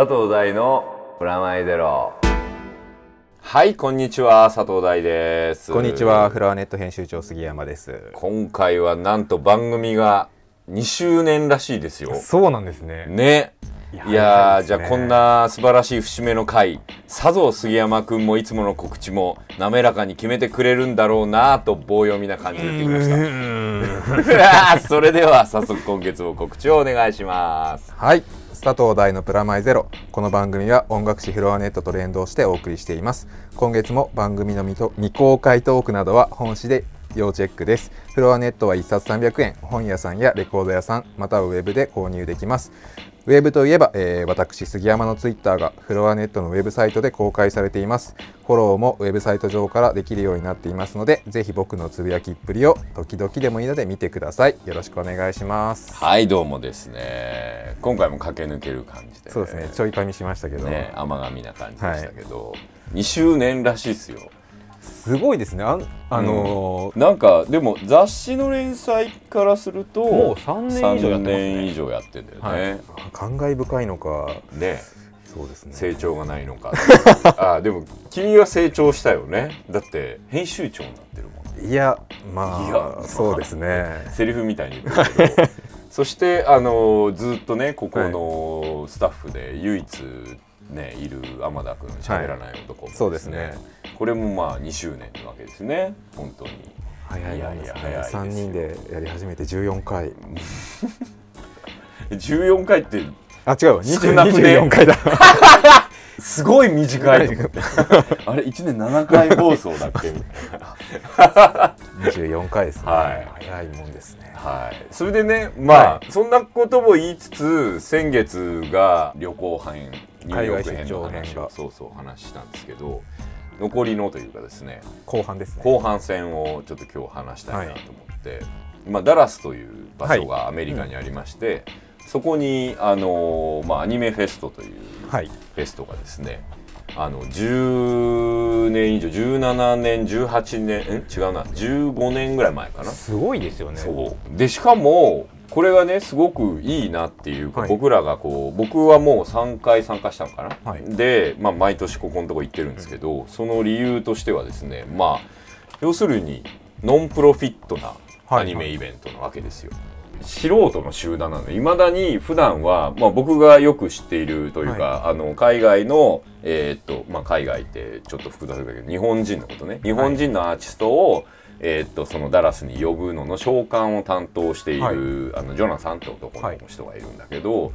佐藤大のプラマイゼロ。はいこんにちは佐藤大です。こんにちはフラワーネット編集長杉山です。今回はなんと番組が2周年らしいですよ。そうなんですね。ね。いやね。じゃあこんな素晴らしい節目の回さぞ杉山くんもいつもの告知も滑らかに決めてくれるんだろうなと棒読みな感じで言ってきました。それでは早速今月も告知をお願いします。はい佐藤大のプラマイゼロ。この番組は音楽誌フロアネットと連動してお送りしています。今月も番組の未と未公開トークなどは本誌で要チェックです。フロアネットは1冊300円。本屋さんやレコード屋さんまたはウェブで購入できます。ウェブといえば、えー私杉山のツイッターがフロアネットのウェブサイトで公開されています。フォローもウェブサイト上からできるようになっていますのでぜひ僕のつぶやきっぷりを時々でもいいので見てください。よろしくお願いします。はいどうもですね。今回も駆け抜ける感じで。そうですね。ちょい噛みしましたけど、ね甘噛みな感じでしたけど、2周年らしいですよすごいですね。あんあのーなんかでも雑誌の連載からするともう3年以上やってますね。3年以上やってんだよね、はい、感慨深いのか。ね。そうですね。成長がないのか。あでも君は成長したよね。だって編集長になってるもん。いやまあいやそうですね。セリフみたいに言ってるけど。そしてあのずっとねここのスタッフで唯一ねいる天田君喋らない男も、そうですね。これもまあ2周年なわけですね。本当に。早いですねいやいや早いですよ。3人でやり始めて14回。14回ってあ違うわ。少なくね？24回だ。すごい短い あれ1年7回放送だっけ？みたいな24回ですね、はい。早いもんですね。はい、それでねまあ、はそんなことも言いつつ先月が旅行編ニューヨーク編の話をそうそう話したんですけど残りのというかですね後半ですね。後半戦をちょっと今日話したいなと思って、まあ、ダラスという場所がアメリカにありまして、そこにあの、まあ、アニメフェストというはい。フェストがですねあの10年以上17年18年ん違うな。15年ぐらい前かな。すごいですよね。でしかもこれがねすごくいいなっていうか、はい。僕らがこう僕はもう3回参加したのかな、はい。で、まあ、毎年ここのとこ行ってるんですけど、その理由としてはですねまあ要するにノンプロフィットなアニメイベントなわけですよ。素人の集団なのでいまだに普段はまあ、僕がよく知っているというか、あの海外の、えーっとまあ、海外ってちょっと複雑だけど日本人のことね。日本人のアーティストを、えーっとそのダラスに呼ぶのの召喚を担当している、はい。あのジョナサンって男の人がいるんだけど、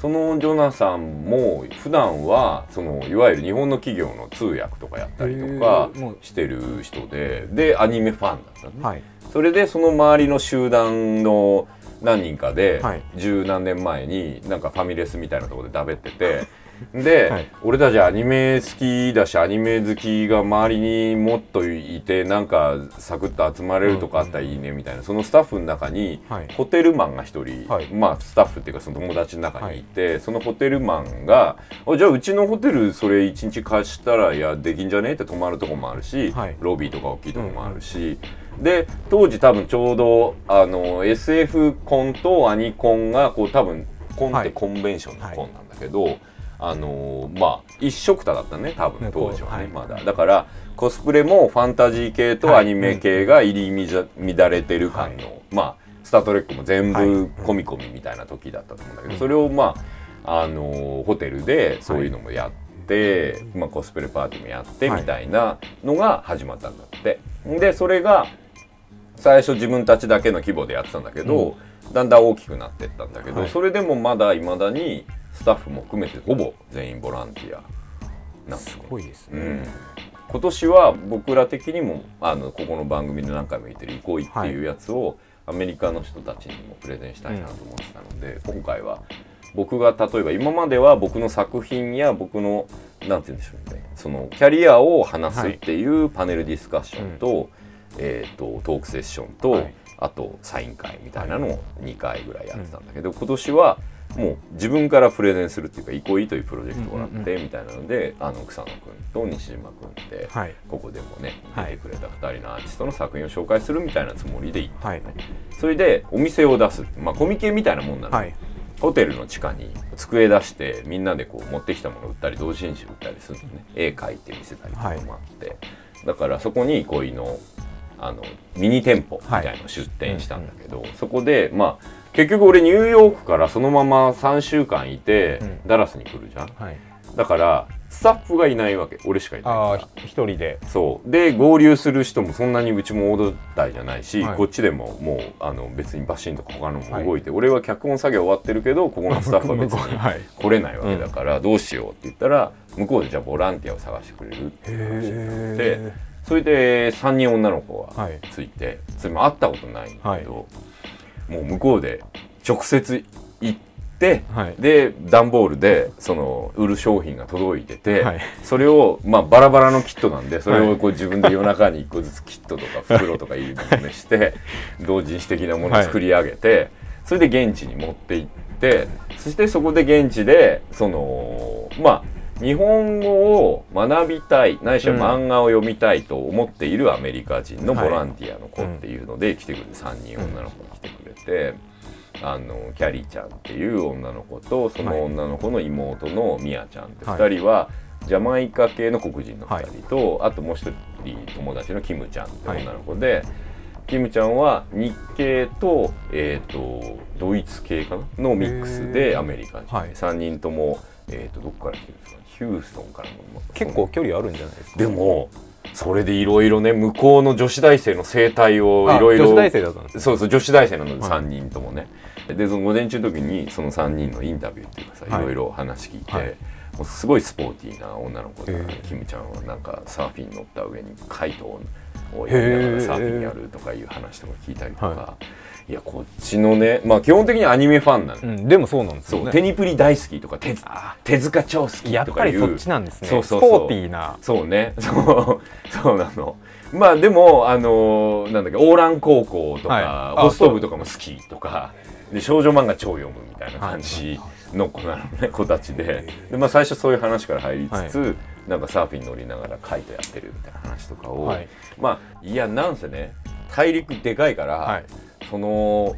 そのジョナサンも普段はそのいわゆる日本の企業の通訳とかやったりとかしてる人ででアニメファンだったのね。はい。それでその周りの集団の何人かではい。十何年前になんかファミレスみたいなところでだべっててで、はい。俺たちアニメ好きだしアニメ好きが周りにもっといてなんかサクッと集まれるとかあったらいいねみたいなそのスタッフの中にはい。ホテルマンが一人、はい。まあスタッフっていうかその友達の中にい。て、そのホテルマンが「あじゃあうちのホテルそれ一日貸したらいやできんじゃね?」って泊まるとこもあるし、はい。ロビーとか大きいとこもあるし、で当時多分ちょうどあの SF コンとアニコンがこう多分コンってはい。コンベンションのコンなんだけど、あのまあ一緒くただったね多分ね当時はね、はいまだ。だからコスプレもファンタジー系とアニメ系が入り乱れてる感の、まあスター・トレックも全はい。部込み込みみたいな時だったと思うんだけど、それをまああのホテルでそういうのもやって、まあ、コスプレパーティーもやってはい。みたいなのが始まったんだって。でそれが最初自分たちだけの規模でやってたんだけど、だんだん大きくなってったんだけど、はい。それでもまだいまだにスタッフも含めてほぼ全員ボランティアなんですごいですね、うん、今年は僕ら的にもあのここの番組で何回も言ってる「憩い」っていうやつをアメリカの人たちにもプレゼンしたいなと思ってたので、今回は僕が例えば今までは僕の作品や僕のなんて言うんでしょうねそのキャリアを話すっていうパネルディスカッションと,、えー、とトークセッションと、はい。あとサイン会みたいなのを2回ぐらいやってたんだけど、今年はもう自分からプレゼンするっていうか「憩い」というプロジェクトがあってみたいなので、あの草野君と西島君で、はい。ここでもねはい。出てくれた2人のアーティストの作品を紹介するみたいなつもりで行った、はい。それでお店を出す、まあ、コミケみたいなもんなの、はい。ホテルの地下に机出してみんなでこう持ってきたもの売ったり同人誌売ったりするのね。絵描いて見せたりとかもあって、だからそこに憩いのあのミニ店舗みたいなのを出店したんだけど、そこでまあ結局俺ニューヨークからそのまま3週間いて、うん。ダラスに来るじゃん。はい。だからスタッフがいないわけ。俺しかいないから。ああ一人で。そう。で合流する人もそんなにうちも大台じゃないし、はい。こっちでももうあの別にバシンとか他のも動いて、俺は脚本作業終わってるけどここのスタッフは別に はい。来れないわけだから、どうしようって言ったら向こうでじゃあボランティアを探してくれるっていう話になってへそれで3人女の子がはい。ついて、それも会ったことないんだけど、もう向こうで直接行ってはい。で段ボールでその売る商品が届いてて、はい。それをまあバラバラのキットなんでそれはいをこう自分で夜中に1個ずつキットとか 袋とか入れして同人誌的なものを作り上げて、それで現地に持って行ってそしてそこで現地でそのまあ日本語を学びたいないしは漫画を読みたいと思っているアメリカ人のボランティアの子っていうので来てくれて3人女の子が来てくれて。あのキャリーちゃんっていう女の子とその女の子の妹のミヤちゃんって2人はジャマイカ系の黒人の2人と、あともう一人友達のキムちゃんって女の子で、キムちゃんは日系と,、えー、とドイツ系かなのミックスへでー。アメリカ人、はい。3人とも、えー、とどこから来てるんですかね？ヒューストンからも。結構距離あるんじゃないですか？でもそれでいろいろね向こうの女子大生の生態をあいろいろ女子大生だったんですそうそう女子大生なのではい。3人ともね、でその午前中の時にその3人のインタビューっていうかさ、はい。い、ろいろ話聞いて、はい。もうすごいスポーティーな女の子で、へー。キムちゃんはなんかサーフィン乗った上にカイトをやりながらサーフィンやるとかいう話とか聞いたりとか、、はいやこっちのねまあ基本的にアニメファンなの、うんでもそうなんですよね。テニプリ大好きとか手あ手塚超好きやっとかいう。ぱりそっちなんですね。そうそうそう。スポーティーな。そうね。そうそうなの。まあでもあのーなんだっけオーラン高校とか、はい。あホスト部とかも好きとかで少女漫画超読むみたいな感じの子なのね 子たちで。で、まあ、最初そういう話から入りつつ、なんかサーフィン乗りながらカイトやってるみたいな話とかを、はい。まあいやなんせね大陸でかいから、はいその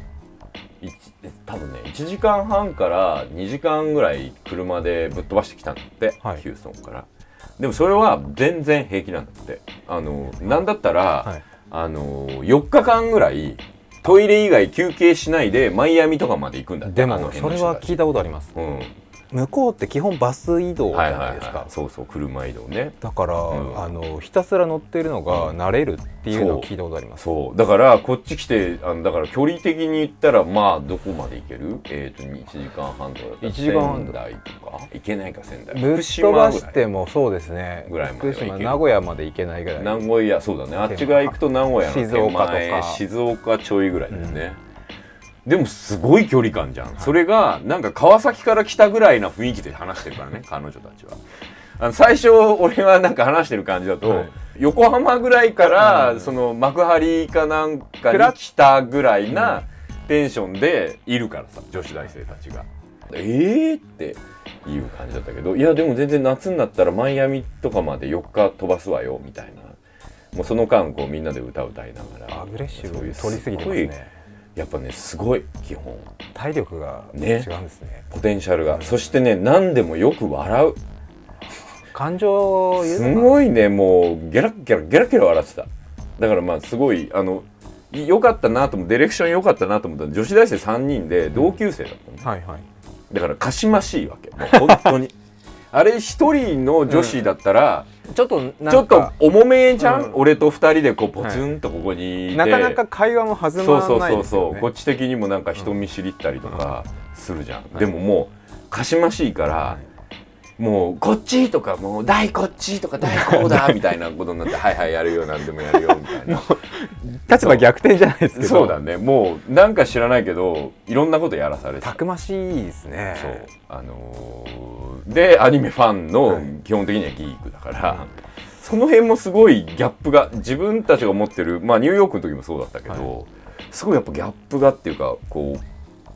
多分ね1時間半から2時間ぐらい車でぶっ飛ばしてきたんだって、はい。ヒューストンから。でもそれは全然平気なんだって。あのなんだったら、はい。あの4日間ぐらいトイレ以外休憩しないでマイアミとかまで行くんだってでもそれは聞いたことあります。うん向こうって基本バス移動じはいはいゃないですか。はいそうそう車移動ね。だから、ん。あのひたすら乗ってるのが慣れるっていうのを聞いたことあります。そう。だからこっち来てあのだから距離的に言ったらまあどこまで行ける？えっ、と1時間半とかだったら1時間半仙台とか？行けないか仙台。ぶっ飛ばしてもそうですね。ぐらいまで名古屋まで行けないぐらい。名古屋そうだね。あっち側行くと名古屋の静岡とか。静岡ちょいぐらいだよね、でもすごい距離感じゃん、それがなんか川崎から来たぐらいな雰囲気で話してるからね彼女たちは。あの最初俺はなんか話してる感じだと、はい。横浜ぐらいから、うん。その幕張かなんかに来たぐらいなテンションでいるからさ女子大生たちが。えー？っていう感じだったけどいやでも全然夏になったらマイアミとかまで4日飛ばすわよみたいな。もうその間こうみんなで歌歌いながら。アグレッシブそういう取りすぎてますねやっぱねすごい基本。体力が違ねうんですね。ポテンシャルが、そしてね何でもよく笑う。感情すごいねもうゲラッゲラゲラゲラ笑ってた。だからまあすごいあの良かったなと思うディレクション良かったなと思ったの。女子大生3人で同級生だったの、はいはい。だからかしましいわけ。本当にあれ一人の女子だったら、ちょっとちょっと重めじゃん、うん。俺と二人でこうポツンとここにいて、なかなか会話も弾そうそうまないそうそう、ですよねこっち的にもなんか人見知りったりとかするじゃん、でももうかしましいから、もうこっちとかもう大こっちとか大こうだみたいなことになって はいはいやるよなんでもやるよみたいな。立場逆転じゃないですけど。そうだね。もうなんか知らないけどいろんなことやらされてたくましいですね。そう。あのーでアニメファンのはい。基本的にはギークだから、その辺もすごいギャップが自分たちが持ってるまあニューヨークの時もそうだったけど、すごいやっぱギャップがっていうかこう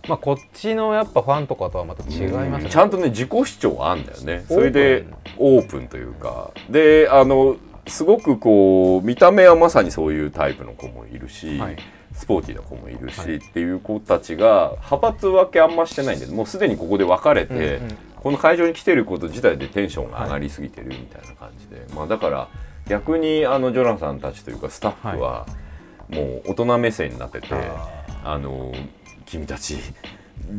まあこっちのやっぱファンとかとはまた違いますね。ちゃんとね自己主張あんだよね。それでオープンというか。であのすごくこう見た目はまさにそういうタイプの子もいるし、はい。スポーティーな子もいるし、はい。っていう子たちが派閥分けあんましてないんでもうすでにここで分かれて、うんうん。この会場に来てること自体でテンションが上がりすぎてるみたいな感じで、まあ、だから逆にあのジョナサンたちというかスタッフはもう大人目線になってて、あの君たち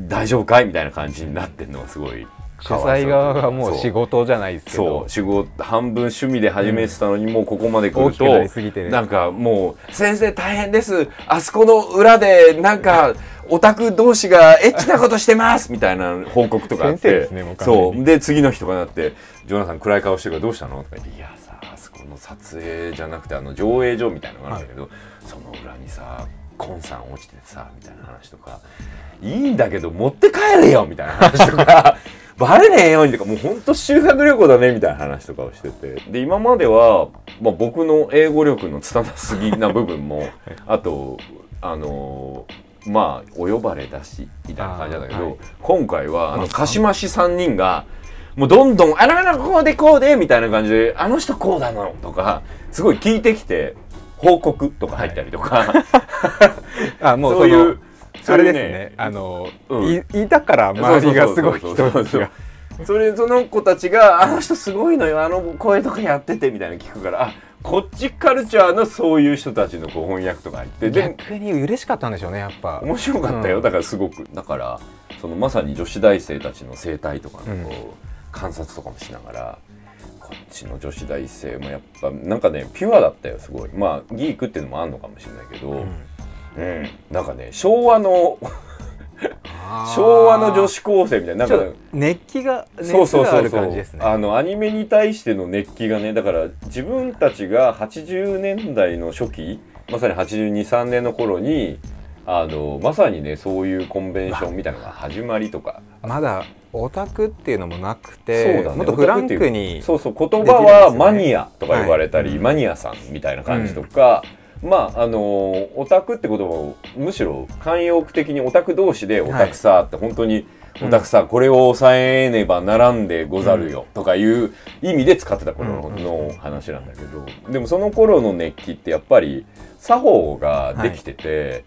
大丈夫かい？みたいな感じになってるのがすごい主催側がもうそう仕事じゃないですけそどう。仕事半分趣味で始めてたのに、もうここまで来るとすぎてる。なんかもう「先生大変です。あそこの裏でなんかオタク同士がエッチなことしてます」みたいな報告とかあって。先生ですねそう。で次の日とかになって「ジョナサン暗い顔してるからどうしたの?」とか言って「いやさあそこの撮影じゃなくてあの上映所みたいなのがあるんだけど、その裏にさコンさん落ちててさ」みたいな話とか「いいんだけど持って帰れよ」みたいな話とか。バレねえようにとかもうほんと修学旅行だねみたいな話とかをしてて。で今までは、まあ、僕の英語力の拙すぎな部分もあとあのーまあお呼ばれだしみたいな感じなんだけど、はい今回はあの鹿島市3人がもうどんどん「あらあらこうでこうで」みたいな感じで「あの人こうだの」とかすごい聞いてきて報告とか入ったりとか、あもうそそういうのあれですね。あの、うん。いいたから周りがすごい人そうそうそうがそれその子たちが「あの人すごいのよあの声とかやってて」みたいなの聞くからあこっちカルチャーのそういう人たちのこう翻訳とか入ってで逆に嬉しかったんでしょうねやっぱ。面白かったよ、うん。だからすごく。だからそのまさに女子大生たちの生態とかのこう、うん。観察とかもしながらこっちの女子大生もやっぱなんかねピュアだったよすごい。まあギークっていうのもあんのかもしれないけど、うん。なんかね昭和の昭和の女子高生みたいななんか熱気が熱そうそうがあるそうそう。感じですね。あのアニメに対しての熱気がねだから自分たちが80年代の初期まさに823年の頃にあのまさにねそういうコンベンションみたいなのが始まりとか。まだオタクっていうのもなくそうて、だね。もっとフランクにそうそう言葉はマニアとかはい呼ばれたり、マニアさんみたいな感じとか、まああのオタクって言葉をむしろ慣用句的にオタク同士でオタクさって本当にオタクさ、これを抑えねばならんでござるよとかいう意味で使ってた頃の話なんだけど、でもその頃の熱気ってやっぱり作法ができてて、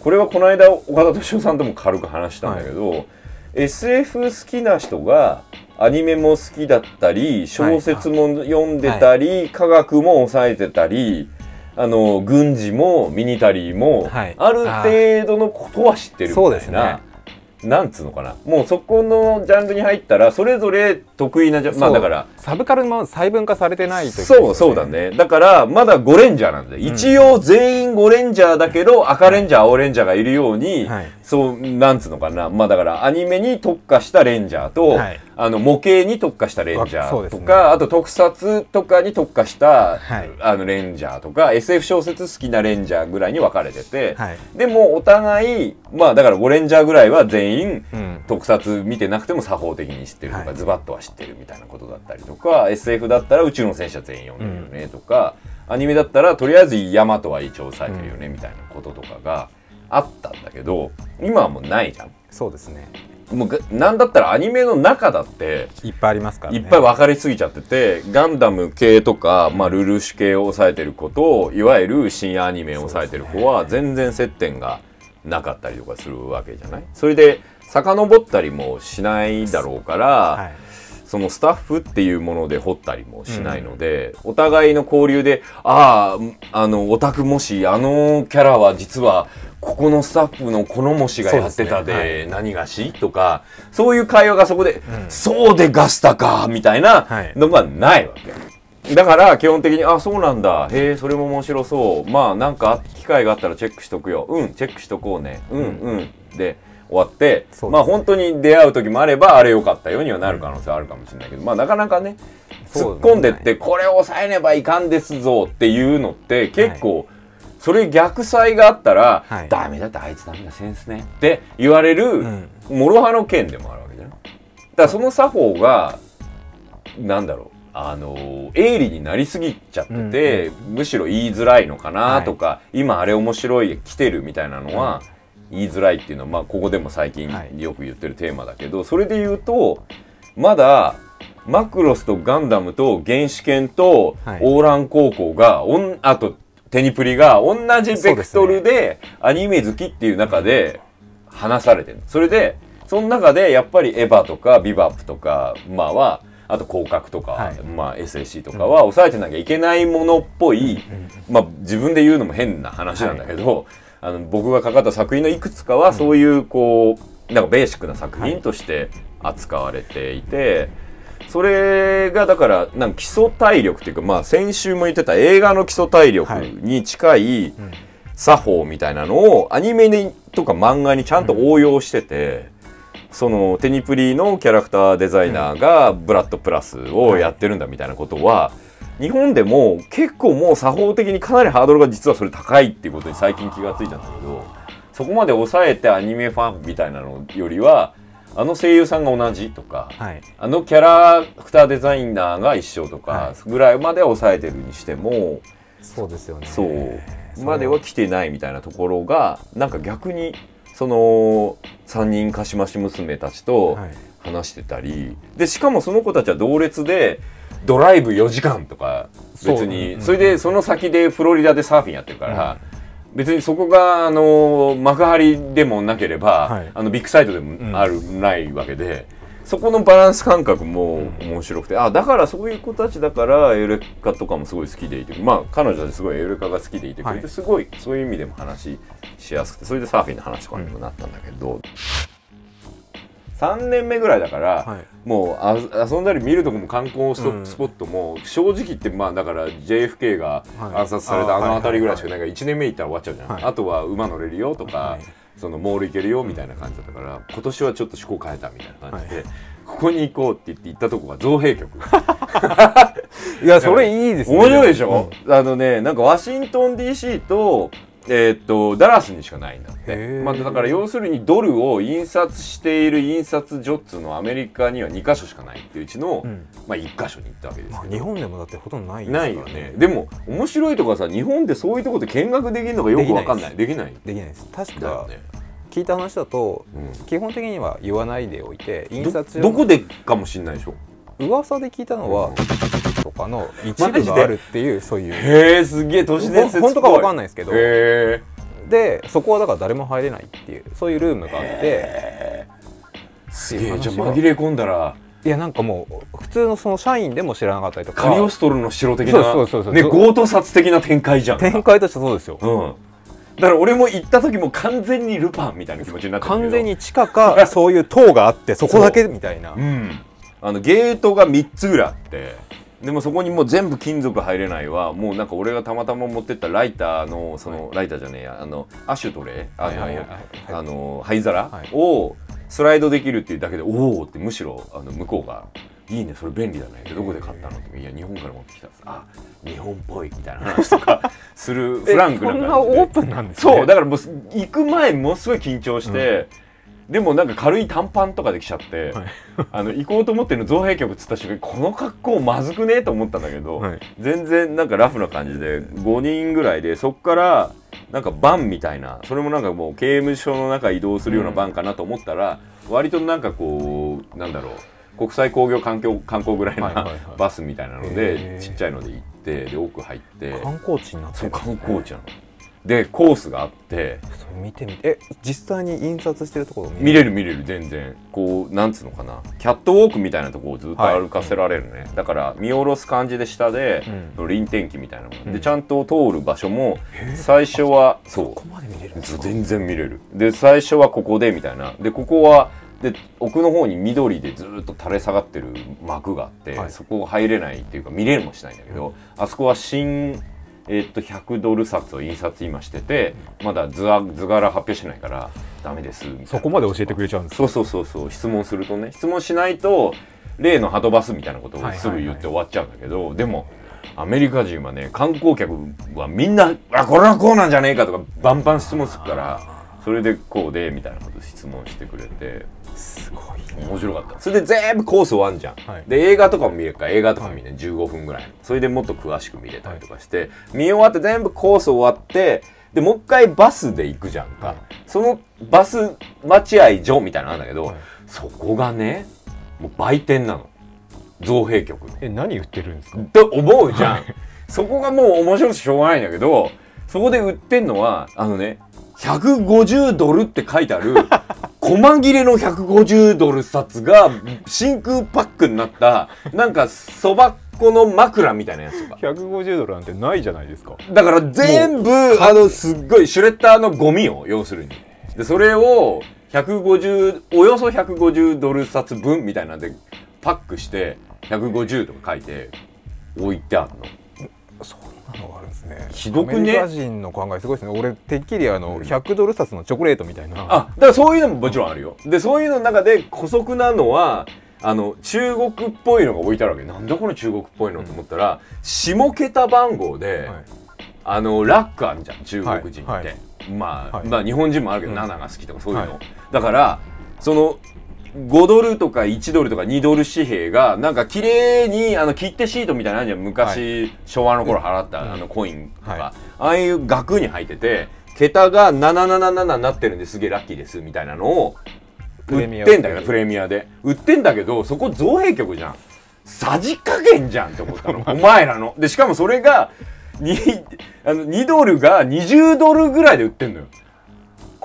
これはこの間岡田敏夫さんとも軽く話したんだけど、SF 好きな人がアニメも好きだったり小説も読んでたり、科学も抑えてたりあの軍事もミニタリーも、はい。ある程度のことは知ってるみたいな、そうですね。なんつうのかな。もうそこのジャンルに入ったらそれぞれ得意なジャンまあだからサブカルも細分化されてない時ですよそうそうだね。だからまだゴレンジャーなんで、一応全員ゴレンジャーだけど赤レンジャー青レンジャーがいるように、はい。そうなんつうのかな。まあだからアニメに特化したレンジャーと、はい。あの模型に特化したレンジャーとか、あと特撮とかに特化した、はい。あのレンジャーとか SF 小説好きなレンジャーぐらいに分かれてて、はい。でもお互いまあだから5レンジャーぐらいは全員うん。特撮見てなくても作法的に知ってるとか、はい。ズバッとは知ってるみたいなことだったりとか SF だったら宇宙の戦車全員読んでるよねとか、アニメだったらとりあえずヤマトは一応抑えてるよねみたいなこととかがあったんだけど今はもうないじゃん。そうですね。もうがなんだったらアニメの中だっていっぱいありますからね。いっぱい分かりすぎちゃっててガンダム系とか、まあ、ルルーシュ系を抑えてる子といわゆる深夜アニメを抑えてる子は全然接点がなかったりとかするわけじゃない？それで遡ったりもしないだろうから、はいそのスタッフっていうもので掘ったりもしないので、お互いの交流であああのオタクもしあのキャラは実はここのスタッフのこの模試がやってたでそうですね。何がしとかそういう会話がそこで、そうでガスタかみたいなはい。のがないわけ。だから基本的にあそうなんだ。へえそれも面白そう。まあなんか機会があったらチェックしとくよ。うんチェックしとこうね。うんうん。で終わって、ね。まあ本当に出会う時もあればあれよかったようにはなる可能性はあるかもしれないけど、まあなかなかね突っ込んでってこれを抑えねばいかんですぞっていうのって結構、それ逆サイがあったら、はい。ダメだってあいつダメだセンスねって言われる、ん。諸刃の剣でもあるわけじゃないだからその作法がなんだろうあの鋭利になりすぎちゃってて、むしろ言いづらいのかなとか、今あれ面白い来てるみたいなのは、言いづらいっていうのは、まあ、ここでも最近はい。よく言ってるテーマだけど、それで言うとまだマクロスとガンダムと原始圏とはい。オーラン高校が、おんあとテニプリが同じベクトルでアニメ好きっていう中で話されてる。それでその中でやっぱりエヴァとかビバップとかまあはあと広角とか、はい。まあ SAC とかは抑えてなきゃいけないものっぽい、まあ自分で言うのも変な話なんだけど、あの僕がかかった作品のいくつかはそういうこうなんかベーシックな作品として扱われていて、それがだからなんか基礎体力っていうかまあ先週も言ってた映画の基礎体力に近い作法みたいなのをアニメにとか漫画にちゃんと応用してて。そのテニプリのキャラクターデザイナーがブラッドプラスをやってるんだみたいなことは、日本でも結構もう作法的にかなりハードルが実はそれ高いっていうことに最近気がついたんだけどそこまで抑えてアニメファンみたいなのよりはあの声優さんが同じとか、はい。あのキャラクターデザイナーが一緒とかはぐらいまで抑えてるにしても、そうですよね。そう。までは来てないみたいなところがなんか逆にその3人かしまし娘たちとはい。話してたり、でしかもその子たちは同列でドライブ4時間とか別に。それでその先でフロリダでサーフィンやってるから、別にそこがあの幕張でもなければ、はい。あのビッグサイトでもある、ないわけで。そこのバランス感覚も面白くて、あだからそういう子たちだからエウレカとかもすごい好きでいてまあ彼女たちすごいエウレカが好きでいてくれて、はい。すごいそういう意味でも話しやすくてそれでサーフィンの話とかにもなったんだけど、3年目ぐらいだから、はい。もうあ遊んだり見るとこも観光スポットも正直言ってまあだから JFK がはい。暗殺されたあの辺りぐらいしかないから1年目行ったら終わっちゃうじゃん、はい。あとは馬乗れるよとか、はい。そのモール行けるよみたいな感じだったから今年はちょっと趣向変えたみたいな感じで、はい。ここに行こうって言って行ったとこが造幣局。いやそれいいですね。面白いでしょ、あのねなんかワシントン DC とえーっとダラスにしかないんだって、まあ、だから要するにドルを印刷している印刷所っつうのはアメリカには2箇所しかないっていううちの、うん。まあ、1箇所に行ったわけですまあ日本でもだってほとんどないですからないよね。でも面白いとこはさ日本でそういうとこで見学できるのがよくわかんない。できないできない。です。確かね、聞いた話だとうん。基本的には言わないでおいて印ど刷所どこでかもしんないでしょ噂で聞いたのはとかの一部があるっていうそういう。へえすげえ都市伝説本当かわかんないですけど。へでそこはだから誰も入れないっていうそういうルームがあってえすげえじゃあ紛れ込んだら。いやなんかもう普通のその社員でも知らなかったりとか。カリオストロの城的なそうそうそうそう。ね強盗殺的な展開じゃん。展開としてそうですよ。うん。だから俺も行った時も完全にルパンみたいな気持ちになって完全に地下かそういう塔があってそこだけみたいな。うんあのゲートが3つぐらいあってでもそこにもう全部金属入れないわ。もうなんか俺がたまたま持ってったライターのその、ライターじゃねえや。あのアシュトレあの、はいはいあの灰皿はい。をスライドできるっていうだけでおおってむしろあの向こうが「いいねそれ便利だね」どこで買ったの?」って「いや日本から持ってきた」あ日本っぽい」みたいな話とか するフランクなえそんな感じでオープンなんですね。そうだからもう行く前ものすごい緊張して、でもなんか軽い短パンとかで来ちゃって、はい。あの行こうと思ってるの造幣局っつった瞬間にこの格好まずくねえと思ったんだけど、はい。全然なんかラフな感じで5人ぐらいでそっからなんかバンみたいなそれもなんかもう刑務所の中移動するようなバンかなと思ったら、割となんかこうなんだろう国際工業環境観光ぐらいなバスみたいなのへでー。ちっちゃいので行ってで奥入って。観光地になってそう観光地なの。でコースがあって。それ見てみて。え実際に印刷してるところ見れる見れる全然。こうなんつうのかな。キャットウォークみたいなとこをずっと歩かせられるね、だから見下ろす感じで下で、臨天気みたいなもの、うん。でちゃんと通る場所も最初はそここまで見れる？んう全然見れる。で最初はここでみたいな。でここはで奥の方に緑でずっと垂れ下がってる幕があって、はい。そこ入れないっていうか見れるもしないんだけど、あそこは新えっと100ドル札を印刷今しててまだ図あ図柄発表してないからダメですそこまで教えてくれちゃうんですそうそうそうそう質問するとね質問しないと例のハトバスみたいなことをすぐ言って終わっちゃうんだけど、でもアメリカ人はね観光客はみんな「あこれはこうなんじゃねえか」とかバンバン質問するからそれでこうでみたいなこと質問してくれて。すごい面白かった。それで全部コース終わんじゃん、はい。で映画とかも見れるか。ら映画とか見ね、15分ぐらい。のそれでもっと詳しく見れたりとかして、見終わって全部コース終わってでもう一回バスで行くじゃんか、はい。そのバス待合所みたいなのあるんだけど、はい。そこがねもう売店なの。造幣局え何売ってるんですか？と思うじゃん。そこがもう面白くてしょうがないんだけどそこで売ってんのはあのね150ドルって書いてある 細切れの150ドル札が真空パックになったなんかそば粉の枕みたいなやつとか。150ドルなんてないじゃないですか。だから全部あのすっごいシュレッダーのゴミを要するに。でそれを150およそ150ドル札分みたいなんでパックして150とか書いて置いてあるのそんなのがあるんですね。ひどくね？アメリカ人の考えすごいですね。俺てっきりあの100ドル札のチョコレートみたいな。あだからそういうのももちろんあるよ。でそういうのの中で姑息なのはあの中国っぽいのが置いてあるわけ。なんだこの中国っぽいのと思ったら下桁番号で、はい。あのラックあるじゃん中国人って、はい。はい。まあ、はい。まあ日本人もあるけど、うん。7が好きとかそういうの、はい。だからその5ドルとか1ドルとか2ドル紙幣がなんか綺麗にあの切手シートみたいなのあるじゃん。昔、昭和の頃払った、うん。あのコインとか、はい。ああいう額に入ってて桁が777になってるんですげえラッキーですみたいなのを売っプレミアてんだけどプレミアで売ってんだけどそこ造幣局じゃんさじ加減じゃんって思ったのお前らのでしかもそれがにあの2ドルが20ドルぐらいで売ってんのよ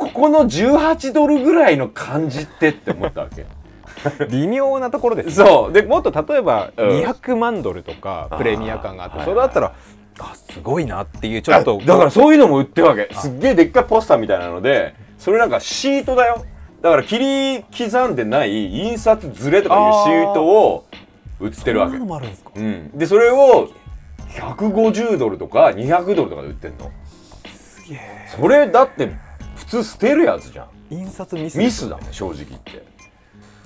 ここの18ドルぐらいの感じってって思ったわけ。微妙なところですね。そう。でもっと例えばうん。200万ドルとかプレミア感があってそれだったらあすごいなっていうちょっと。だからそういうのも売ってるわけ。すっげえでっかいポスターみたいなのでそれなんかシートだよ。だから切り刻んでない印刷ずれとかいうシートを売ってるわけ。ですか。うん、でそれを150ドルとか200ドルとかで売ってんの。すげえ。それだって普通捨てるやつじゃん。印刷ミスミスだね正直言って。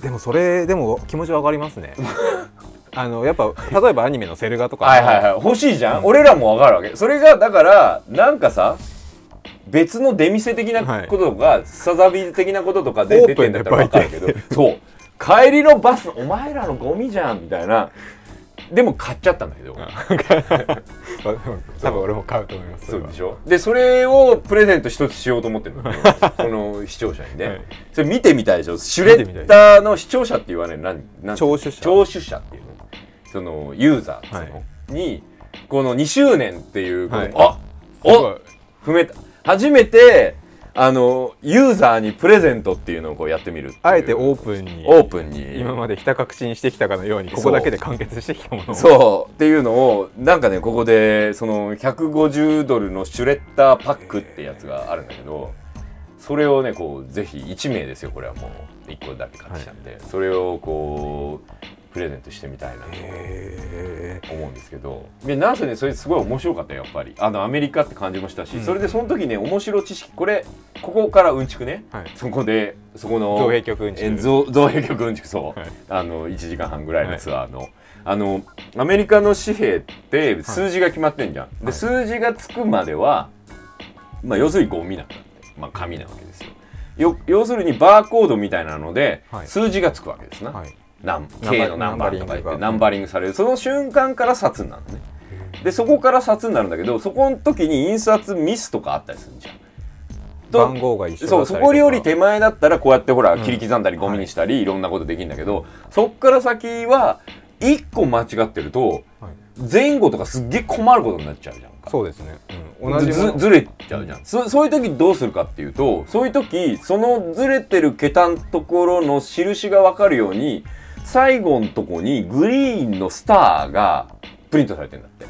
でもそれでも気持ちわかりますね。あのやっぱ例えばアニメのセル画とか。はいはいはい。欲しいじゃん、うん俺らもわかるわけ。それがだからなんかさ別の出店的なこととか、サザビー的なこととかで出てんだったらわかるけどそう。帰りのバスお前らのゴミじゃんみたいなでも買っちゃったんだけど、多分俺も買うと思いますそうでしょ？でそれをプレゼント一つしようと思ってるの。この視聴者にね、はい。それ見てみたいでしょ？シュレッダーの視聴者って言われる何何聴取者。聴取者っていうの。そのユーザーっていうの、はい。にこの2周年っていうこの、はい。あお踏めた。初めてあのユーザーにプレゼントっていうのをこうやってみるあえてオープンに。オープンに。今までひた隠しにしてきたかのようにここだけで完結してきたものを。そう。っていうのをなんかねここでその150ドルのシュレッダーパックってやつがあるんだけどそれをねこうぜひ1名ですよ。これはもう1個だけ買ってきたんで、それをこうプレゼントしてみたいなとへ思うんですけど。でなんせねそれすごい面白かったよやっぱり。あのアメリカって感じもしたし、うん。それでその時ね面白知識これここからうんちくね、はい。そこでそこの造幣局うんちく。え造造幣局うんちくそう、はい。あの1時間半ぐらいのツアーの、あのアメリカの紙幣って数字が決まってんじゃん、ではい。数字がつくまではまあ要するにゴミなんだって。まあ紙なわけですよ。よ要するにバーコードみたいなので、はい。数字がつくわけですな、はいナンナンバ K のナンバーとか言ってナナンンバリングされる。その瞬間から札になるのね。でそこから札になるんだけどそこの時に印刷ミスとかあったりするじゃん。と番号が一緒そうそこより手前だったらこうやってほらうん。切り刻んだりゴミにしたり、い、ろんなことできるんだけどそっから先は1個間違ってるとはい。前後とかすっげえ困ることになっちゃうじゃんか。そうですね、うん、同じずずれちゃうじゃん、そそういう時どうするかっていうとそういう時そのずれてる桁のところの印が分かるように最後のとこにグリーンのスターがプリントされてんだって。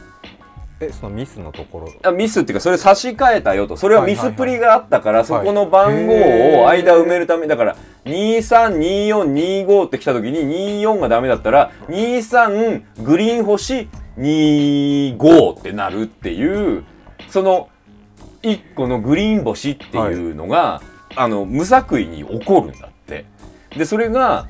えそのミスのところ。あミスっていうかそれ差し替えたよと。それはミスプリがあったから、いはい。そこの番号を間埋めるためだから232425って来た時に24がダメだったら23グリーン星25ってなるっていうその1個のグリーン星っていうのが、あの無作為に起こるんだって。でそれが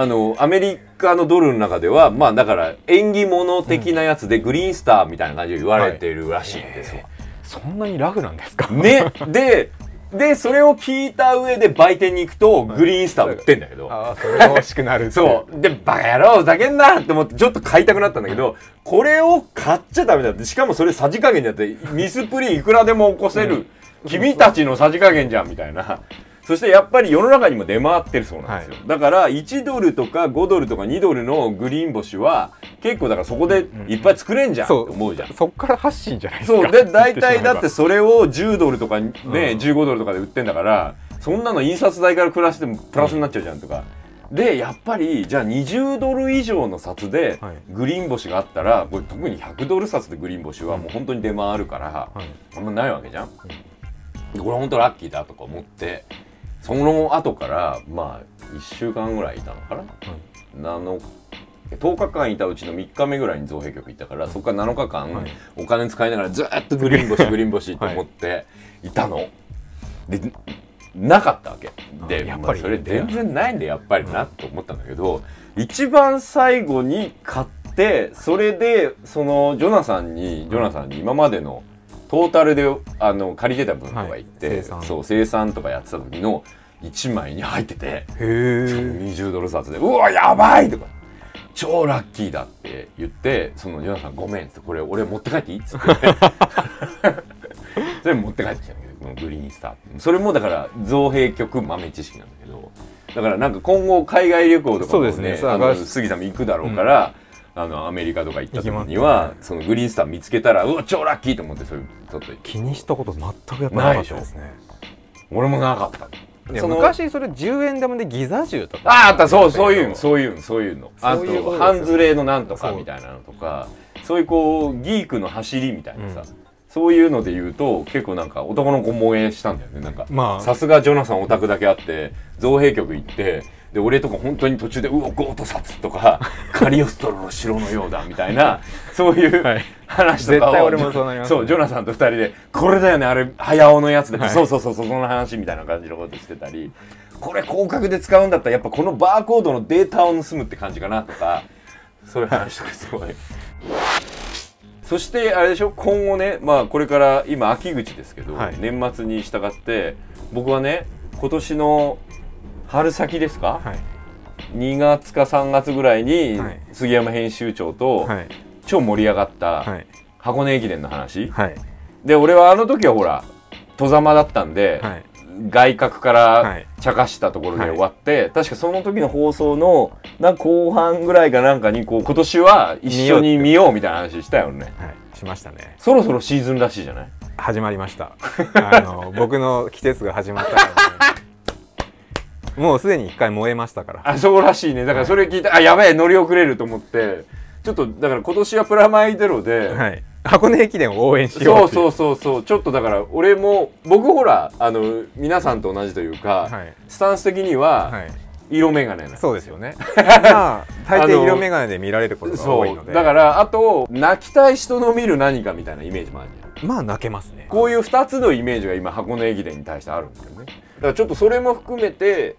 あのアメリカのドルの中ではまあだから縁起物的なやつでグリーンスターみたいな感じで言われてるらしいんですよ。そんなにラフなんですか？ね。ででそれを聞いた上で売店に行くとグリーンスター売ってんだけど、ああそれが欲しくなるってそう。でバカ野郎ふざけんなって思ってちょっと買いたくなったんだけどこれを買っちゃダメだって。しかもそれさじ加減でやってミスプリいくらでも起こせる、君たちのさじ加減じゃんみたいなそしてやっぱり世の中にも出回ってるそうなんですよ、だから1ドルとか5ドルとか2ドルのグリーン星は結構だからそこでいっぱい作れんじゃんって思うじゃん、そっから発信じゃないですか。そう。で大体だってそれを10ドルとかね、15ドルとかで売ってんだからそんなの印刷代から暮らしてもプラスになっちゃうじゃんとか、でやっぱりじゃあ20ドル以上の札でグリーン星があったら、これ特に100ドル札でグリーン星はもう本当に出回るから、あんまないわけじゃん、でこれ本当ラッキーだとか思ってその後からまあ1週間ぐらいいたのかな、7 10日間いたうちの3日目ぐらいに造幣局行ったから、そこから7日間、はい。お金使いながらずっとグリーン星グリーン星と思ってい。たの。でなかったわけ。でやっぱりまあそれ全然ないんでやっぱりなと思ったんだけど、一番最後に買ってそれでそのジョナサンにジョナサンに今までのトータルであの借りてた分とか言って、はい。生産そう生産とかやってた時の1枚に入ってて。へえ。20ドル札で「うわやばい!」とか「超ラッキーだ」って言ってそのジョナサンごめん」っつって「これ俺持って帰っていい?」っつって。それ持って帰ってきたんだけどこのグリーンスターそれもだから造幣局豆知識なんだけどだからなんか今後海外旅行とかもそうですね。あの杉さんも行くだろうから、あのアメリカとか行った時には、ますそのグリーンスター見つけたらうわ超ラッキーと思ってそれちょっと気にしたこと全くやっぱなかったですね。俺もなかったその昔それ10円玉でギザ銃とか。あああった。そうそういうのそういうのそういうの。あと半ズレのなんとかみたいなのとか。そういうこうギークの走りみたいなさ、うんそういうので言うと結構なんか男の子萌えしたんだよね。なんかまあ。さすがジョナサンオタクだけあって造幣局行ってで俺とか本当に途中で「うおゴート札」とか「カリオストロの城のようだ」みたいなそういうはい。話とかを絶対俺もそうなりますね。そうジョナサンと二人で「これだよねあれ早尾のやつで、はい。そうそうそうそうその話」みたいな感じのことしてたりこれ広角で使うんだったらやっぱこのバーコードのデータを盗むって感じかなとかそういう話とかすごい。そしてあれでしょ今後ねまあこれから今秋口ですけど、はい。年末に従って僕はね今年の春先ですか、はい。2月か3月ぐらいにはい。杉山編集長とはい。超盛り上がったはい。箱根駅伝の話、はい。で俺はあの時はほら戸ざまだったんで、はい外角かはらい。茶化したところで終わって、確かその時の放送のな後半ぐらいかなんかにこう今年は一緒に見ようみたいな話したよね。はい。しましたね。そろそろシーズンらしいじゃない？始まりました。あの 僕の季節が始まったから、ね、もうすでに一回燃えましたから。あそうらしいね。だからそれ聞いて、あやべえ乗り遅れると思って。ちょっとだから今年はプラマイゼロで、はい箱根駅伝を応援しようそう。そううそうそう。ちょっとだから俺も僕ほらあの皆さんと同じというか、はい。スタンス的にははい。色眼鏡そうですよね。まあ大抵 色眼鏡で見られることが多いので。そう。だからあと泣きたい人の見る何かみたいなイメージもあるじゃん。まあ泣けますね。こういう2つのイメージが今箱根駅伝に対してあるんですよね。だからちょっとそれも含めて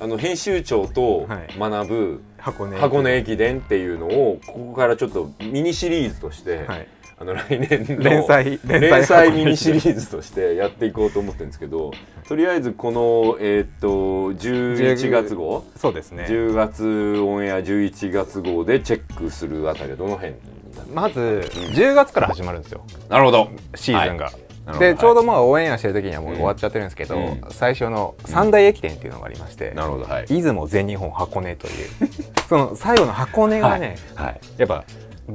あの編集長とはい。学ぶ箱根箱根駅伝っていうのをここからちょっとミニシリーズとして、はいあの来年の連載連載ミニシリーーズとしてやっていこうと思ってるんですけどとりあえずこのえーっと11月号。そうですね。10月オンエア11月号でチェックするあたりはどの辺まず10月から始まるんですよ。なるほど。シーズンが、なるほど。でちょうどまあオンエアしてる時にはもう終わっちゃってるんですけど、うん。最初の三大駅伝っていうのがありまして、なるほど。はい。出雲全日本箱根という。その最後の箱根がね、はい。やっぱ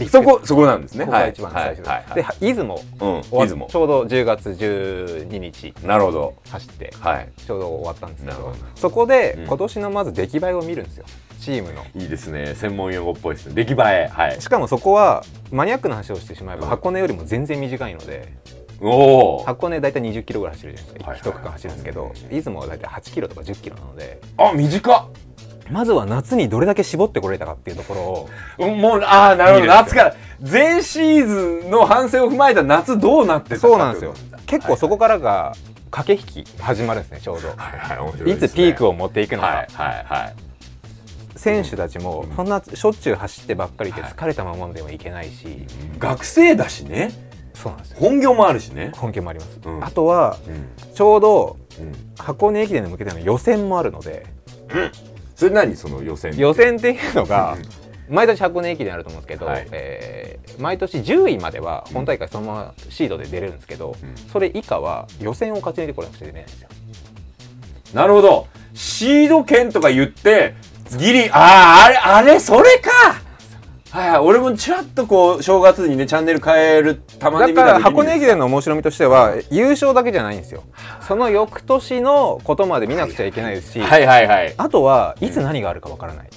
そこそこなんですね。ここが一番最初。で,、はいはい。で出雲。うん出雲。ちょうど10月12日。なるほど。走って。はい。ちょうど終わったんですけど。そこでうん。今年のまず出来栄えを見るんですよ。チームの。いいですね。専門用語っぽいですね。出来栄え。はい。しかもそこはマニアックな話をしてしまえばうん。箱根よりも全然短いので。おお箱根大体20キロぐらい走るじゃないですか。はい一区間走るんですけど出雲は大体8キロとか10キロなので。あ短っまずは夏にどれだけ絞ってこれたかっていうところを。うんもうああなるほど。夏から。前シーズンの反省を踏まえた夏どうなってたかそうなんですよ。結構そこからが駆け引き始まるんですねちょうど。はいはい。面白いつピークをを持っていくのか、はいはいはい。選手たちもそんなしょっちゅう走ってばっかりで疲れたままでもいけないし、学生だしね。そうなんですよ。本業もあるしね。根拠もあります、うん。あとはうん。ちょうどうん。箱根駅伝に向けての予選もあるのでそれ何その予選予選っていうのが毎年箱根駅伝あると思うんですけど、はい。えー毎年10位までは本大会そのままシードで出れるんですけど、うん。それ以下は予選を勝ち抜いてこなくちゃいけないんですよ。なるほど。シード権とか言ってギリあああれあれそれかはいはい俺もちらっとこう正月にねチャンネル変えるたまに見だから箱根駅伝の面白みとしては優勝だけじゃないんですよ。その翌年のことまで見なくちゃいけないですし、はいはいはい。あとはいつ何があるかわからない、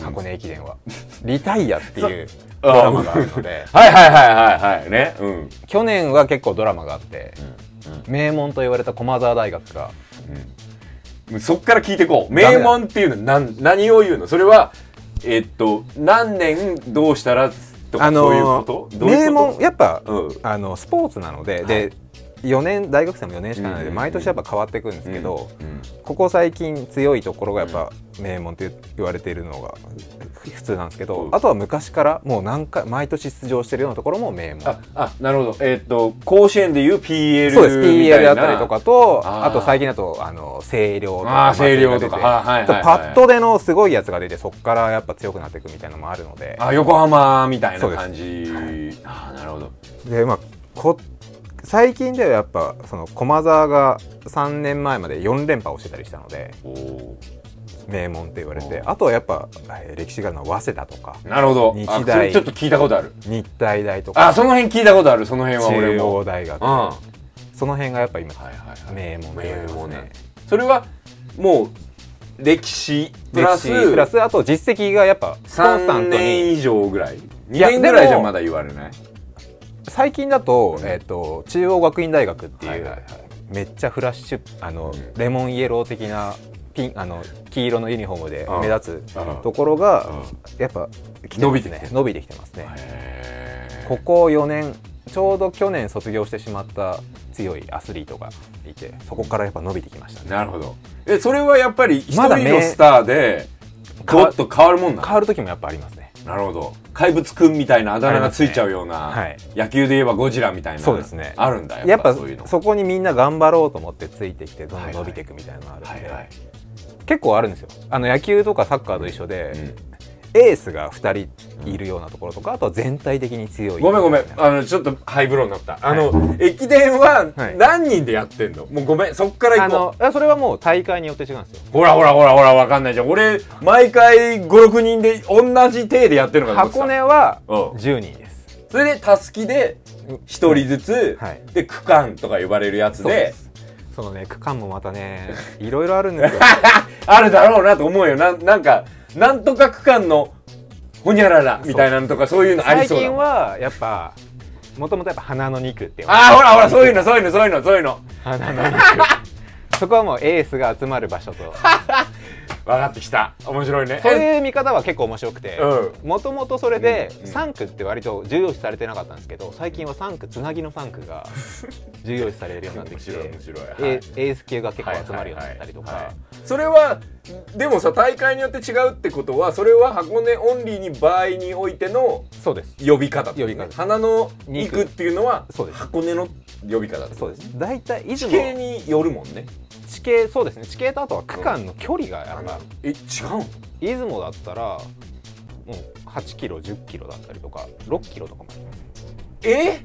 箱根駅伝は。リタイアっていうドあラマがあるので。はいはいはいはいはい。ね。うん。去年は結構ドラマがあって、名門と言われた駒澤大学が。うん。そっから聞いてこう。名門っていうのは何何を言うの？それはえっと何年どうしたらとか、あそういうのこと？名門やっぱ、うん。あのスポーツなので、で4年大学生も4年しかないので、うん。毎年やっぱ変わっていくんですけど、うん。ここ最近強いところがやっぱ名門って言われているのが普通なんですけど、うん。あとは昔からもう何回毎年出場してるようなところも名門。ああなるほど。えっと甲子園でいう PL そうです。PL なだったりとかとあと最近だとあの星稜とあかー星稜とか。はいはいはいはい。パッドでのすごいやつが出てそこからやっぱ強くなっていくみたいなのもあるので。あ横浜みたいそうです。な感じああなるほど。でまあこ最近ではやっぱその駒澤が3年前まで4連覇をしてたりしたので。おお名門って言われておあとはやっぱえー歴史があるのは早稲田とかなるほど。あ日大それちょっと聞いたことある。日体大とか。あその辺聞いたことある。その辺は俺中も央大学。うん。はその辺がやっぱ今いはいはい。名門って言われてますね。それはもう歴史プラスプラスあと実績がやっぱコンスタ3ントに。年以上ぐらい。2や年ぐらいじゃまだ言われない？最近だと,、うん。えー、と中央学院大学っていう、はいはいはい。めっちゃフラッシュあの、うん。レモンイエロー的なピンあの黄色のユニフォームでうん目立つうんところがうんやっぱ来伸びてきてる。伸びてきてますね、ここ4年ちょうど去年卒業してしまった強いアスリートがいてそこからやっぱ伸びてきましたね。なるほど。えそれはやっぱり一人まだねのスターで変わゴッと変わるもんなの？変わる時もやっぱありますね。なるほど。怪物くんみたいなあだ名がついちゃうような、ねはい。野球で言えばゴジラみたいなそうですね。あるんだよやっぱそういうの。そこにみんな頑張ろうと思ってついてきてどんどん伸びていくみたいなのがあるんで、はいはい、結構あるんですよ。あの野球とかサッカーと一緒で、うん。エースが2人いるようなところとかあとは全体的に強い。ごめんごめん。あのちょっとハイブローになった。あの、駅伝ははい。何人でやってんの？もうごめん。そっからあ行こう。のそれはもう大会によって違うんですよ。ほらほらほらほらわかんないじゃん。俺毎回56人で同じ体でやってるのか箱根はうん。10人です。それでたすきで一人ずつ、はい。で区間とか呼ばれるやつでそのね区間もまたね いろいろあるんですよ。あるだろうなと思うよ。ななんかなんとか区間のほにゃららみたいなのとかそういうのあり最近そうだもん。はやっぱもともとやっぱ花の肉ってああほらほらそういうのそういうのそういうのそういうの。花の肉。そこはもうエースが集まる場所と 分かってきた。面白いね。そういう見方は結構面白くてうもともとそれでうん。うん。3区って割と重要視されてなかったんですけど最近は3区つなぎの3区が 重要視されるようになってきて面白い面白い。はい。エエース級が結構集まるようになったりとか。はいはいはい。それはでもさ大会によって違うってことはそれは箱根オンリーに場合においてのそうです。呼び方呼び方花の肉っていうのは箱根の呼び方そうです。大体出地雲形によるもんね地形そうですね。地形とあとは区間の距離がやっぱえ違うの？出雲だったらもう8キロ10キロだったりとか6キロとかもあります。え？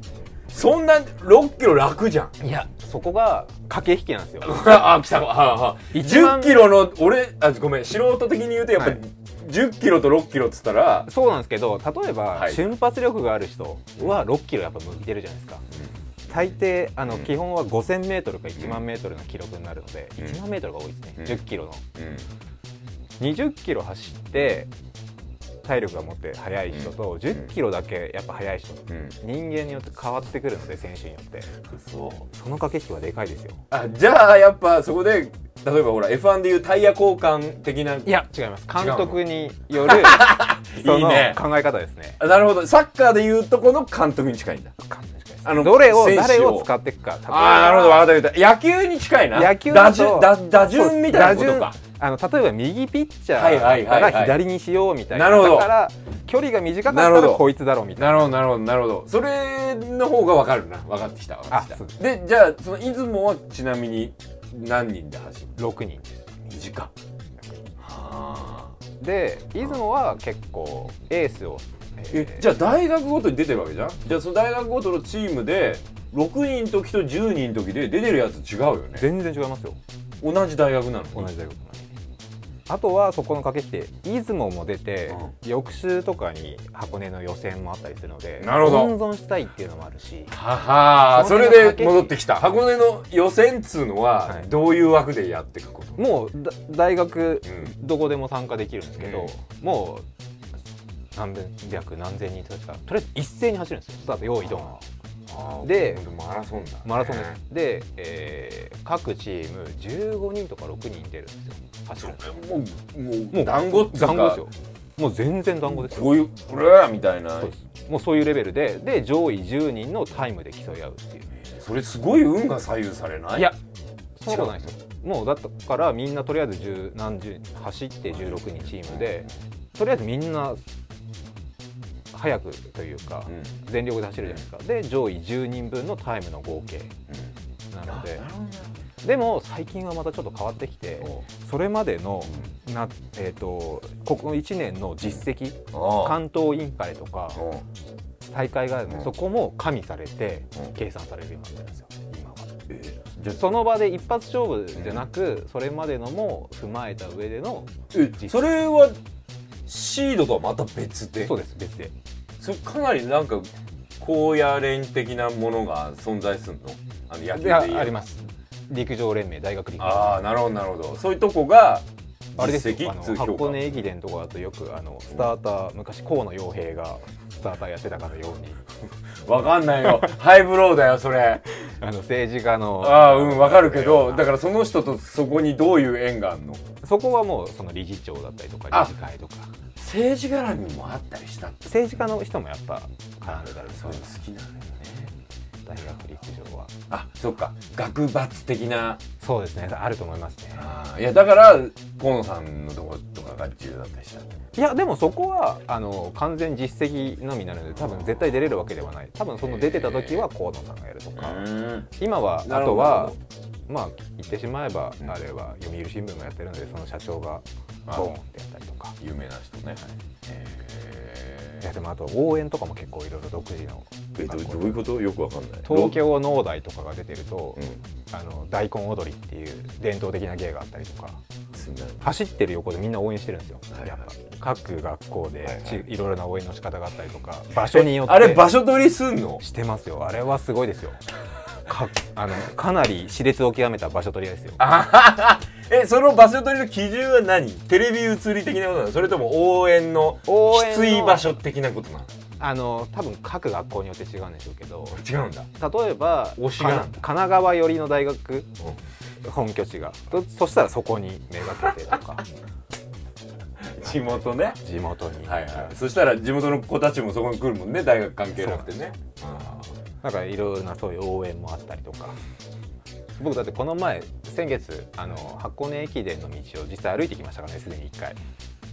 そんな6キロ楽じゃん。いやそこが駆け引きなんですよ。あ来た。はあはあ。一番10キロの俺あごめん。素人的に言うとやっぱりはい。10キロと6キロっつったらそうなんですけど例えば、はい。瞬発力がある人は6キロやっぱ向いてるじゃないですか大抵あの、うん。基本は 5000m か1万 m の記録になるので、うん。1万 m が多いですね、うん。10キロの。うん。20キロ走って体力が持って速い人と、10キロだけやっぱ速い人。うん。人間によって変わってくるので選手によって。そう。その駆け引きはでかいですよ。あじゃあやっぱそこで例えばほら F1 でいうタイヤ交換的ないや違います。監督による その考え方ですね。あなるほど。サッカーでいうとこの監督に近いんだ。監督あのどれを誰を使っていくか。ああなるほど分かった野球に近いな。野球打順打打順みたいなことか。あの例えば右ピッチャはいはいーかはい。はいら左にしようみたいな,、なるほど。だから距離が短かったらこいつだろうみたいな。なるほどなるほどなるほど。それの方が分かるな分かってきた分かってきた。でじゃあその出雲はちなみに何人で走る6人です。短はあで出雲は結構エースを、えじゃあ大学ごとに出てるわけじゃん？じゃあその大学ごとのチームで6人の時と10人の時で出てるやつ違うよね？全然違いますよ。同じ大学なの同じ大学なのに。あとはそこの駆け引きで出雲も出て、翌週とかに箱根の予選もあったりするのでなるほど。温存したいっていうのもあるし。ははそれで戻ってきた。箱根の予選っつうのははい。どういう枠でやっていくこと、もうだ大学うん。どこでも参加できるんですけど、うん。もう何百何千人とかとりあえず一斉に走るんですよ。スタート用意ドン。でマラソンだ、ね、マラソンです、で、えー各チーム15人とか6人出るんですよ。走るんですよもうもう団子っつうか団子ですよ。もう全然団子ですよ。こういうこれみたいな。もうそういうレベルでで上位10人のタイムで競い合うっていう。それすごい運が左右されない？いやそんなことないですよ。もうだったからみんなとりあえず十何十走って16人チームでとりあえずみんな早くというか全力で走るじゃないですか。で上位10人分のタイムの合計。なのででも最近はまたちょっと変わってきてそれまでのな、えー、とここ1年の実績関東インカレとかう。ん大会があるのうん。でそこも加味されてうん。計算されるようになってるんですよ今は。えじゃその場で一発勝負じゃなく、それまでのも踏まえた上でのえそれはシードとはまた別で。そうです別で。それかなりなんか高野連的なものが存在するの？あの野球であります。陸上連盟大学陸上。ああなるほどなるほど。そういうとこがあれですよあの箱根駅伝とかだとよくあのスターター昔河野洋平がスターターやってたかのように。わかんないよ。ハイブローだよそれ。あの政治家の。ああうんわかるけどだからその人とそこにどういう縁があるの？そこはもうその理事長だったりとかあ理事会とか。政治絡みもあったりした政治家の人もやっぱ絡んでたりそういうの好きなのよね。大学陸上は。あそっか。学閥的な。そうですね。あると思いますね。いやだから河野さんのとことかが重要だったりしたいやでもそこはあの完全実績のみなので多分絶対出れるわけではない。多分その出てた時は河野さんがやるとか、うん今はあとはまあ言ってしまえば、うんあれは読売新聞もやってるのでその社長があボーンってやったりとか。有名な人ね。へいやでもあと応援とかも結構いろいろ独自のえどどういうこと？よくわかんない。東京農大とかが出てると、うん。あの大根踊りっていう伝統的な芸があったりとか走ってる横でみんな応援してるんですよ、はいはい。各学校ではいはい。ちいろいろな応援の仕方があったりとか場所によって。あれ場所取りすんの？してますよ。あれはすごいですよ。かあのかなり熾烈を極めた場所取り屋ですよ。えその場所取りの基準は何？テレビ映り的なことなの？それとも応援の応援のきつい場所的なことなの？あの多分各学校によって違うんでしょうけど。違うんだ。例えば神奈川寄りの大学。本拠地が。とそしたらそこにめがけてとか。地元ね。地元に、はいはい。そしたら地元の子たちもそこに来るもんね。大学関係なくてね。なんかいろいろなそういう応援もあったりとか。僕だってこの前先月あの箱根駅伝の道を実際歩いてきましたからねすでに1回。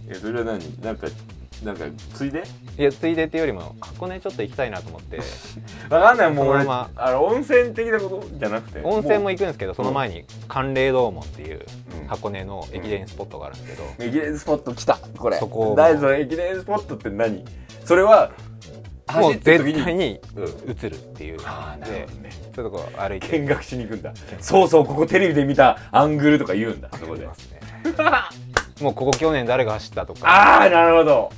えそれは何？なんかなんかついで？いやついでっていうよりも箱根ちょっと行きたいなと思って。わかんない。もう俺まあの温泉的なことじゃなくて。温泉もう行くんですけどその前に寒冷洞門っていううん。箱根の駅伝スポットがあるんですけど、駅伝スポット来たこれ。そこ大その駅伝スポットって何？それはもう絶対にうん。映るっていう。ああなるでね。そういうとこ歩いて。見学しに行くんだ。そうそうここテレビで見たアングルとか言うんだそこで。ますね。もうここ去年誰が走ったとか。ああなるほど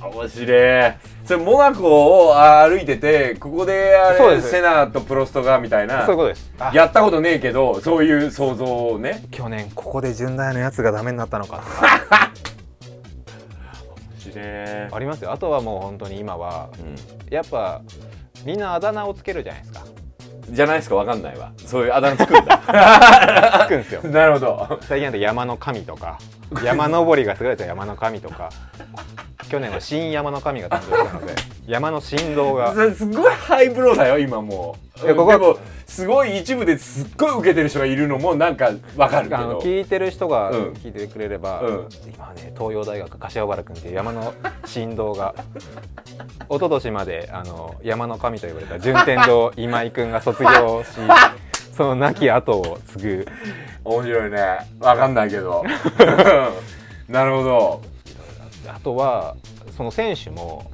面白い。それモナコを歩いててここであれそうです。セナとプロストがみたいなそういうことです。あ。やったことねえけどそういう想像をね。去年ここで順大のやつがダメになったのか。ありますよ。あとはもう本当に今はやっぱみんなあだ名をつけるじゃないですかじゃないですかわかんないわ。そういうあだ名つくんだ。つくんですよ。なるほど。最近だと山の神とか山登りがすごいやつは山の神とか。去年は新山の神が誕生したので山の神道が。すごいハイブローだよ今もう。いやここでもすごい一部ですっごい受けてる人がいるのもなんかわかるけあのど聞いてる人がうん。聞いてくれれば、うん。今はね東洋大学柏原君っていう山の神道が 一昨年まであの山の神と言われた順天堂今井君が卒業し その亡き後を継ぐ。面白いね。わかんないけど。なるほど。あとはその選手も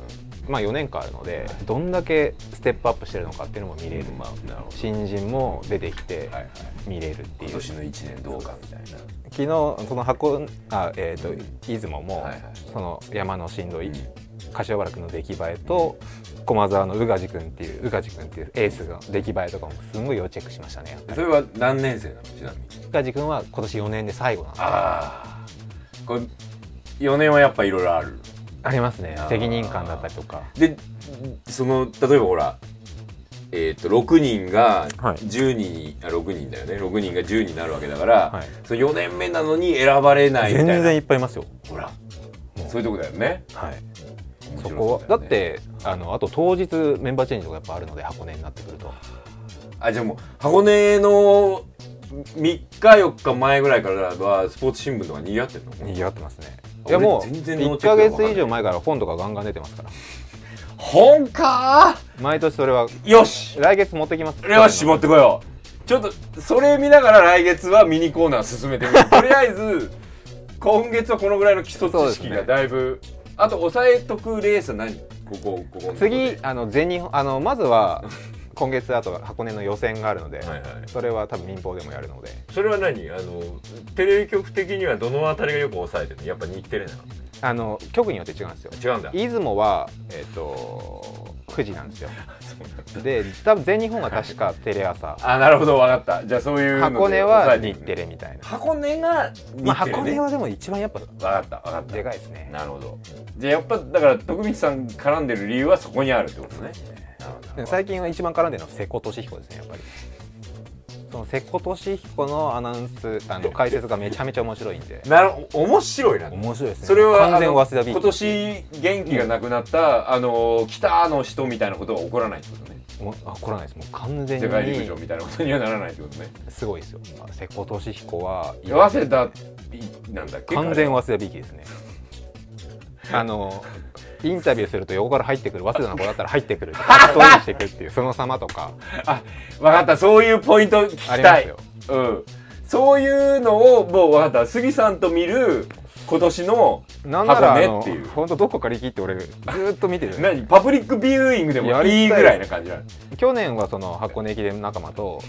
まあ、4年間あるのでどんだけステップアップしてるのかっていうのも見れる、まあなるほど。新人も出てきて見れるっていう、今年の1年どうかみたいな。昨日その箱あ、えー、と出雲も、その山のしんどい、うん。柏原君の出来栄えと駒澤の宇賀寺君っていう宇賀寺君っていうエースの出来栄えとかもすんごい要チェックしましたねそれは何年生なの？ちなみに。宇賀寺君は今年4年で最後なんですああこれ4年はやっぱいろいろあるありますね。責任感だったりとか。でその例えばほらえー、と6人がはい。10人に、あ6人だよね。6人が10になるわけだから、はい。その4年目なのに選ばれないみたいな。全然いっぱいいますよ。ほら。そういうとこだよね。はい。そこはだってあのあと当日メンバーチェンジとかやっぱあるので箱根になってくると。あじゃあもう箱根の3日4日前ぐらいからはスポーツ新聞とか賑わってんの？賑わってますねい俺やもう全然ノー1ヶチェックが分か月以上前から本とかガンガン出てますから。本か？毎年それは。よし！来月持ってきます。よし持ってこよう。ちょっとそれ見ながら来月はミニコーナー進めてみる。とりあえず今月はこのぐらいの基礎知識がだいぶ、あと押さえとくレースは何？ここここ次あの全日本あのまずは今月あと箱根の予選があるので、はいはい。それは多分民放でもやるので。それは何？あのテレビ局的にはどのあたりがよく抑えてるの？やっぱ日テレなあの局によって違うんですよ。の違うんだ。出雲はえっ、と富士なんですよ。で多分全日本が確かテレ朝。あなるほど。分かった。じゃあそういうので箱根抑は日テレみたいな、箱根が日テレ、ね。まあ、箱根はでも一番やっぱ分かった。分かった。でかいですね。なるほど。じゃあやっぱだから徳光さん絡んでる理由はそこにあるってことね。なるほどで最近は一番絡んでるのは瀬古利彦ですねやっぱり。その瀬古利彦のアナウンスあの解説がめちゃめちゃ面白いんで。なる面白いな。面白いですね。それは完全早稲田ビー今年元気がなくなった、あの北の人みたいなことが起こらないってことね。あ来らないです。もう完全世界陸上にみたいなことにはならないってことね。すごいですよ。瀬古利彦は早稲田なんだっけ完全早稲田ビーキですね。あのインタビューすると横から入ってくる早稲田の子だったら入ってくる。ストーリーしていくっていうその様とか。あ分かった。そういうポイント聞きたい。ありますよ。うん。そういうのをもう分かった。杉さんと見る今年の箱根っていう。本当どこかり切って俺ずーっと見てる。何？パブリックビューイングでもやりたい。いいぐらいな感じなの？去年はその箱根駅伝仲間と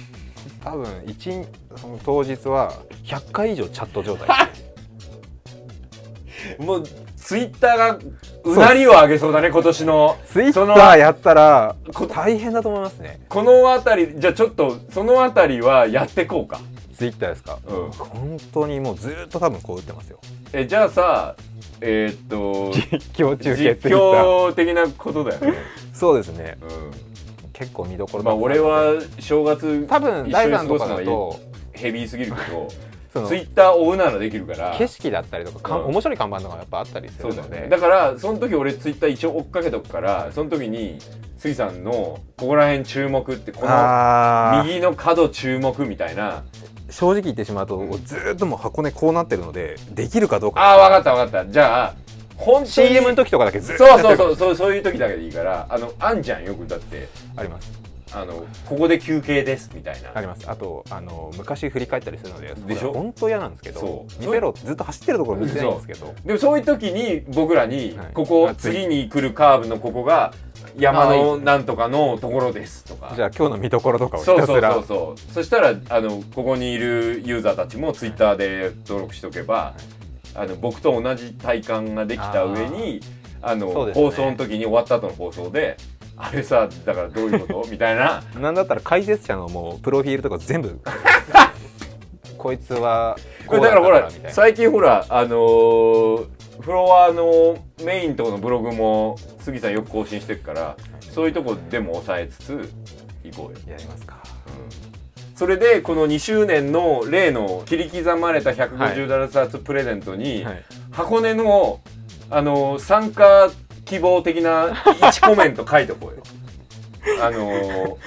多分一その当日は100回以上チャット状態。もうツイッターがうなりを上げそうだね今年の。ツイッターやったらこ大変だと思いますね。この辺りじゃあちょっとその辺りはやってこうか。ツイッターですか、うん。本当にもうずーっと多分こう打ってますよ。えじゃあさえーっと実況中継実況的なことだよね、そうですね。う結構見どころん、まあ俺は正月多分第3とかだとヘビーすぎるけどツイッター追うならできるから。景色だったりとかうん。面白い看板とかやっぱあったりするので。ね。だからその時俺ツイッター一応追っかけとくからその時に杉さんのここら辺注目ってこの右の角注目みたいな。正直言ってしまうと、ずーっともう箱根こうなってるのでできるかどうか。ああ分かった分かった。じゃあ本当に CM の時とかだけずっとそうそうそうそうそういう時だけでいいからあのあんじゃんよくだって。ありますあのここで休憩ですみたいな。あります。あとあの昔振り返ったりするのででしょ？本当嫌なんですけどそう。見せろずっと走ってるところ見せないんですけど。でもそういう時に僕らに、はい。ここ次に来るカーブのここが山のなんとかのところですとか。じゃあ今日の見どころとかをひそうそうたすらそうそう。そしたらあのここにいるユーザーたちもツイッターで登録しとけば、あの僕と同じ体感ができた上にあのね。放送の時に終わった後の放送であれさだからどういうこと？みたいな。なんだったら解説者のもうプロフィールとか全部。こいつはこれだからほら最近ほらあのーフロアのメインとこのブログも杉さんよく更新してるからそういうとこでも抑えつつ行こうよ、やりますか。それでこの2周年の例の切り刻まれた150ダルサーツプレゼントに、はい。箱根のあの参加希望的な1コメント書いとこうよ。あの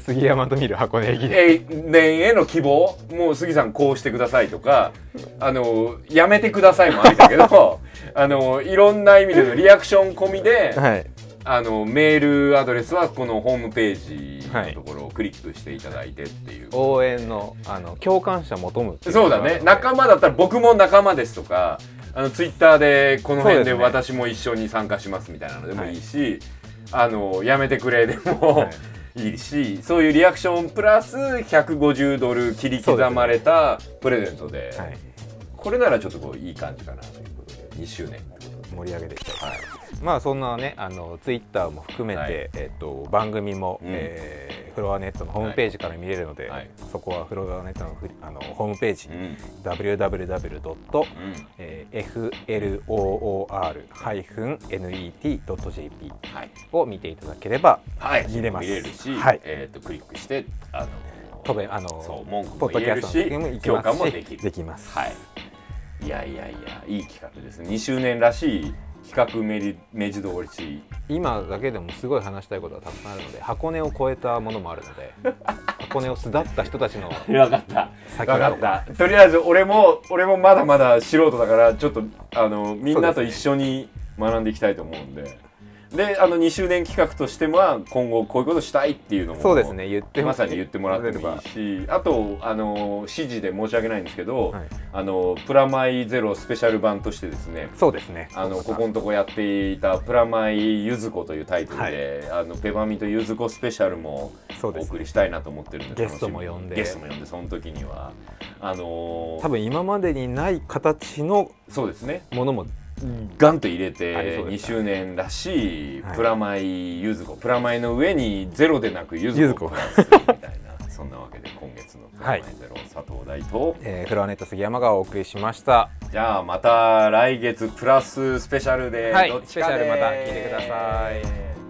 杉山と見る箱根駅伝。永年への希望もう杉さんこうしてくださいとかあのやめてくださいもありだけど あのいろんな意味でのリアクション込みではい。あのメールアドレスはこのホームページのところをクリックしていただいてっていう、応援のあの共感者求むそうだね。仲間だったら僕も仲間ですとかあのツイッターでこの辺で私も一緒に参加しますみたいなのでもいいし、あのやめてくれでも、はい。いいしそういうリアクションプラス150ドル切り刻まれたプレゼントではい、これならちょっとこういい感じかなということで2周年盛り上げていきたい、はいまあそんなねあのツイッターも含めて、はい。えっと番組も、うん。えーフロアネットのホームページから見れるので、はい。そこはフロアネットのあのホームページ、うん、www. えー flor-net.jp はい、を見ていただければはい、見れます。見れるし、はい。えー、とクリックしてあのとべあのポッドキャストの時も行き共ますし。できます。はい。いやいやいやいい企画ですね。2周年らしい企画めり目地通り今だけでもすごい話したいことがたくさんあるので箱根を超えたものもあるので 箱根を巣立った人たちの分かった。先分かった。とりあえず俺も俺もまだまだ素人だからちょっとあのみんなと一緒に学んでいきたいと思うんでであの2周年企画としては今後こういうことしたいっていうのもそうですね。言ってまさに言ってもらってもいいしあとあの指示で申し訳ないんですけど、はい。あのプラマイゼロスペシャル版としてですねそうですね。あのここのとこやっていた「プラマイゆず子」というタイトルで、あのペパミとゆず子スペシャルもお送りしたいなと思ってるんでゲストも呼んで。ゲストも呼んでその時には。あのー多分今までにない形のそうですね。ものもガンと入れて2そうです周年らしいはい。プラマイゆず子プラマイの上にゼロでなくゆず柚子子子プラスみたいな そんなわけで今月のプラマイゼロ、佐藤大と。えーフロアネット杉山がお送りしました。じゃあまた来月プラススペシャルではい。どっちかでスペシャルまた聞いてください